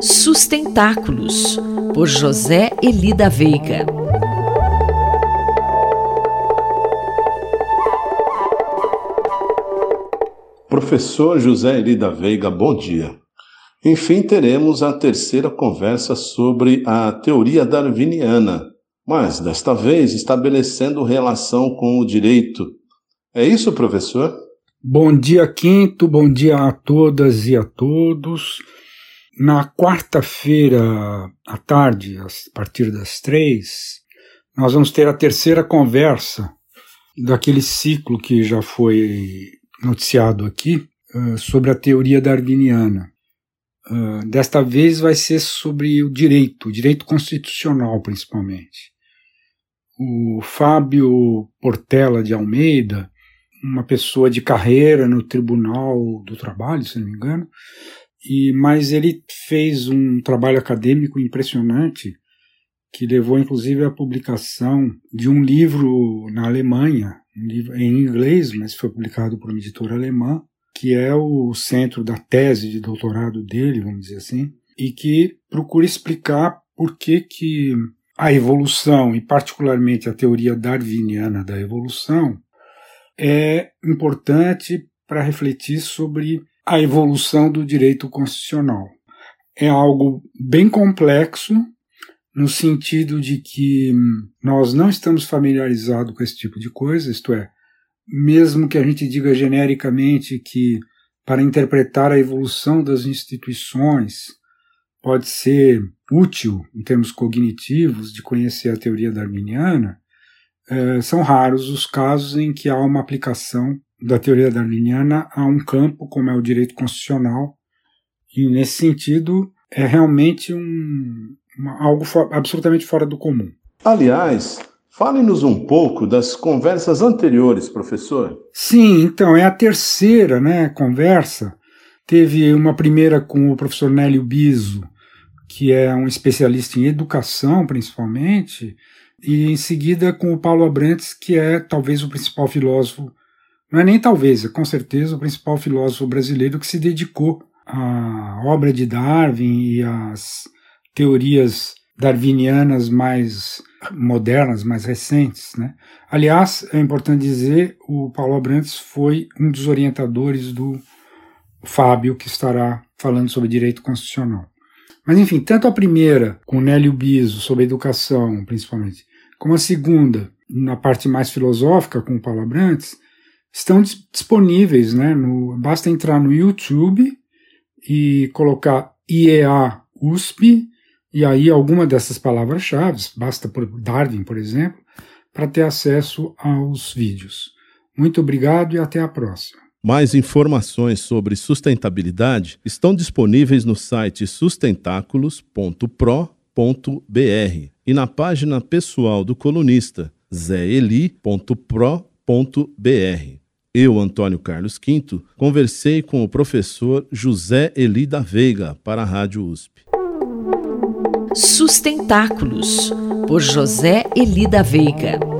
Sustentáculos, por José Elida Veiga. Professor José Elida Veiga, bom dia. Enfim, teremos a terceira conversa sobre a teoria darwiniana, mas desta vez estabelecendo relação com o direito. É isso, professor? Bom dia, Quinto, bom dia a todas e a todos. Na quarta-feira à tarde, a partir das três, nós vamos ter a terceira conversa daquele ciclo que já foi noticiado aqui uh, sobre a teoria darwiniana. Uh, desta vez vai ser sobre o direito, o direito constitucional principalmente. O Fábio Portela de Almeida, uma pessoa de carreira no Tribunal do Trabalho, se não me engano, e, mas ele fez um trabalho acadêmico impressionante que levou inclusive à publicação de um livro na Alemanha, um livro em inglês, mas foi publicado por uma editora alemã, que é o centro da tese de doutorado dele, vamos dizer assim, e que procura explicar por que, que a evolução, e particularmente a teoria darwiniana da evolução, é importante para refletir sobre a evolução do direito constitucional. É algo bem complexo, no sentido de que nós não estamos familiarizados com esse tipo de coisa, isto é, mesmo que a gente diga genericamente que para interpretar a evolução das instituições pode ser útil em termos cognitivos de conhecer a teoria darwiniana, eh, são raros os casos em que há uma aplicação da teoria darwiniana a um campo como é o direito constitucional. E nesse sentido, é realmente um, uma, algo for, absolutamente fora do comum. Aliás, fale-nos um pouco das conversas anteriores, professor. Sim, então, é a terceira né, conversa. Teve uma primeira com o professor Nélio Biso, que é um especialista em educação, principalmente, e em seguida com o Paulo Abrantes, que é talvez o principal filósofo não é nem talvez, é com certeza o principal filósofo brasileiro que se dedicou à obra de Darwin e às teorias darwinianas mais modernas, mais recentes. Né? Aliás, é importante dizer, o Paulo Abrantes foi um dos orientadores do Fábio, que estará falando sobre direito constitucional. Mas, enfim, tanto a primeira, com Nélio Biso, sobre educação, principalmente, como a segunda, na parte mais filosófica, com o Paulo Abrantes, estão disponíveis, né? No, basta entrar no YouTube e colocar IEA USP e aí alguma dessas palavras-chave, basta por Darwin, por exemplo, para ter acesso aos vídeos. Muito obrigado e até a próxima. Mais informações sobre sustentabilidade estão disponíveis no site sustentáculos.pro.br e na página pessoal do colunista zeeli.pro.br. Eu, Antônio Carlos Quinto, conversei com o professor José Eli da Veiga para a Rádio USP. Sustentáculos, por José Eli da Veiga.